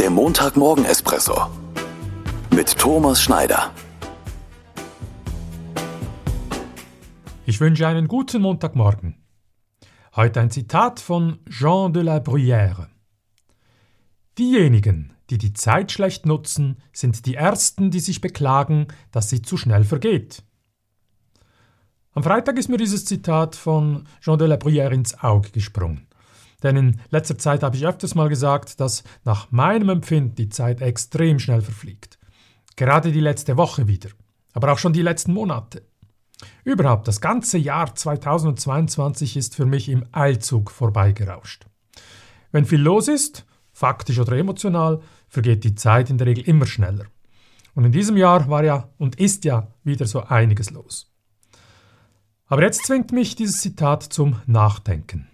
Der Montagmorgen-Espresso mit Thomas Schneider. Ich wünsche einen guten Montagmorgen. Heute ein Zitat von Jean de la Bruyère. Diejenigen, die die Zeit schlecht nutzen, sind die Ersten, die sich beklagen, dass sie zu schnell vergeht. Am Freitag ist mir dieses Zitat von Jean de la Bruyère ins Auge gesprungen. Denn in letzter Zeit habe ich öfters mal gesagt, dass nach meinem Empfinden die Zeit extrem schnell verfliegt. Gerade die letzte Woche wieder, aber auch schon die letzten Monate. Überhaupt, das ganze Jahr 2022 ist für mich im Eilzug vorbeigerauscht. Wenn viel los ist, faktisch oder emotional, vergeht die Zeit in der Regel immer schneller. Und in diesem Jahr war ja und ist ja wieder so einiges los. Aber jetzt zwingt mich dieses Zitat zum Nachdenken.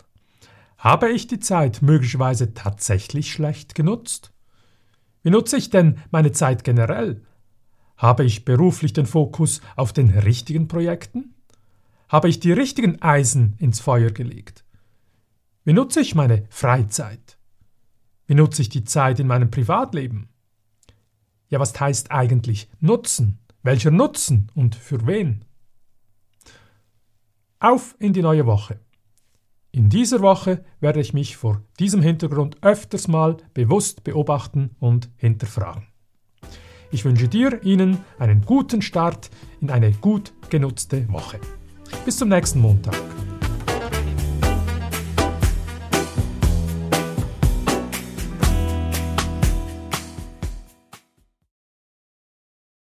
Habe ich die Zeit möglicherweise tatsächlich schlecht genutzt? Wie nutze ich denn meine Zeit generell? Habe ich beruflich den Fokus auf den richtigen Projekten? Habe ich die richtigen Eisen ins Feuer gelegt? Wie nutze ich meine Freizeit? Wie nutze ich die Zeit in meinem Privatleben? Ja, was heißt eigentlich Nutzen? Welcher Nutzen und für wen? Auf in die neue Woche. In dieser Woche werde ich mich vor diesem Hintergrund öfters mal bewusst beobachten und hinterfragen. Ich wünsche dir, Ihnen einen guten Start in eine gut genutzte Woche. Bis zum nächsten Montag.